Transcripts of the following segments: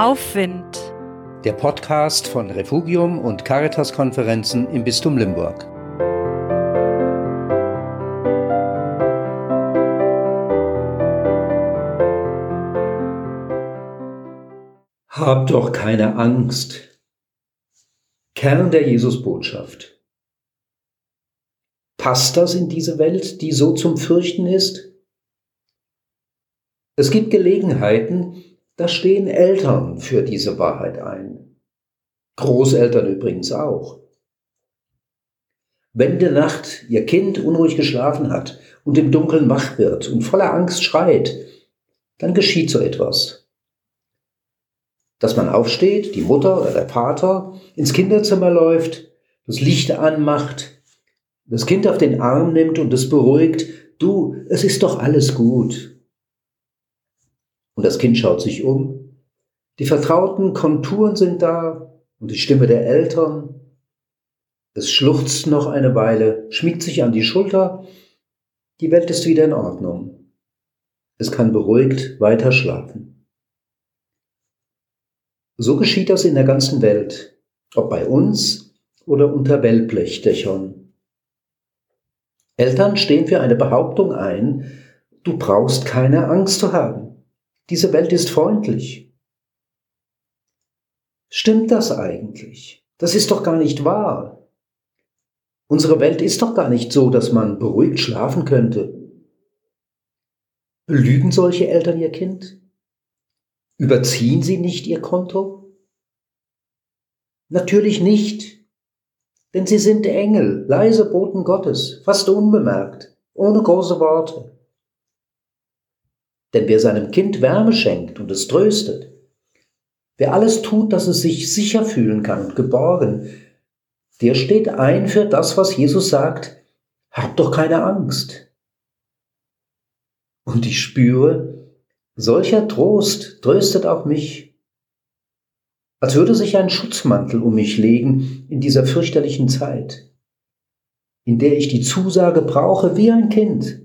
Aufwind. Der Podcast von Refugium und Caritas-Konferenzen im Bistum Limburg. Hab doch keine Angst. Kern der Jesusbotschaft. Passt das in diese Welt, die so zum Fürchten ist? Es gibt Gelegenheiten, da stehen Eltern für diese Wahrheit ein. Großeltern übrigens auch. Wenn der Nacht ihr Kind unruhig geschlafen hat und im Dunkeln wach wird und voller Angst schreit, dann geschieht so etwas. Dass man aufsteht, die Mutter oder der Vater ins Kinderzimmer läuft, das Licht anmacht, das Kind auf den Arm nimmt und es beruhigt, du, es ist doch alles gut. Und das Kind schaut sich um. Die vertrauten Konturen sind da und die Stimme der Eltern. Es schluchzt noch eine Weile, schmiegt sich an die Schulter. Die Welt ist wieder in Ordnung. Es kann beruhigt weiter schlafen. So geschieht das in der ganzen Welt, ob bei uns oder unter Wellblechdächern. Eltern stehen für eine Behauptung ein, du brauchst keine Angst zu haben. Diese Welt ist freundlich. Stimmt das eigentlich? Das ist doch gar nicht wahr. Unsere Welt ist doch gar nicht so, dass man beruhigt schlafen könnte. Belügen solche Eltern ihr Kind? Überziehen sie nicht ihr Konto? Natürlich nicht. Denn sie sind Engel, leise Boten Gottes, fast unbemerkt, ohne große Worte. Denn wer seinem Kind Wärme schenkt und es tröstet, wer alles tut, dass es sich sicher fühlen kann und geborgen, der steht ein für das, was Jesus sagt, hab doch keine Angst. Und ich spüre, solcher Trost tröstet auch mich als würde sich ein Schutzmantel um mich legen in dieser fürchterlichen Zeit, in der ich die Zusage brauche wie ein Kind.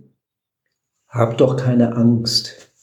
Hab doch keine Angst.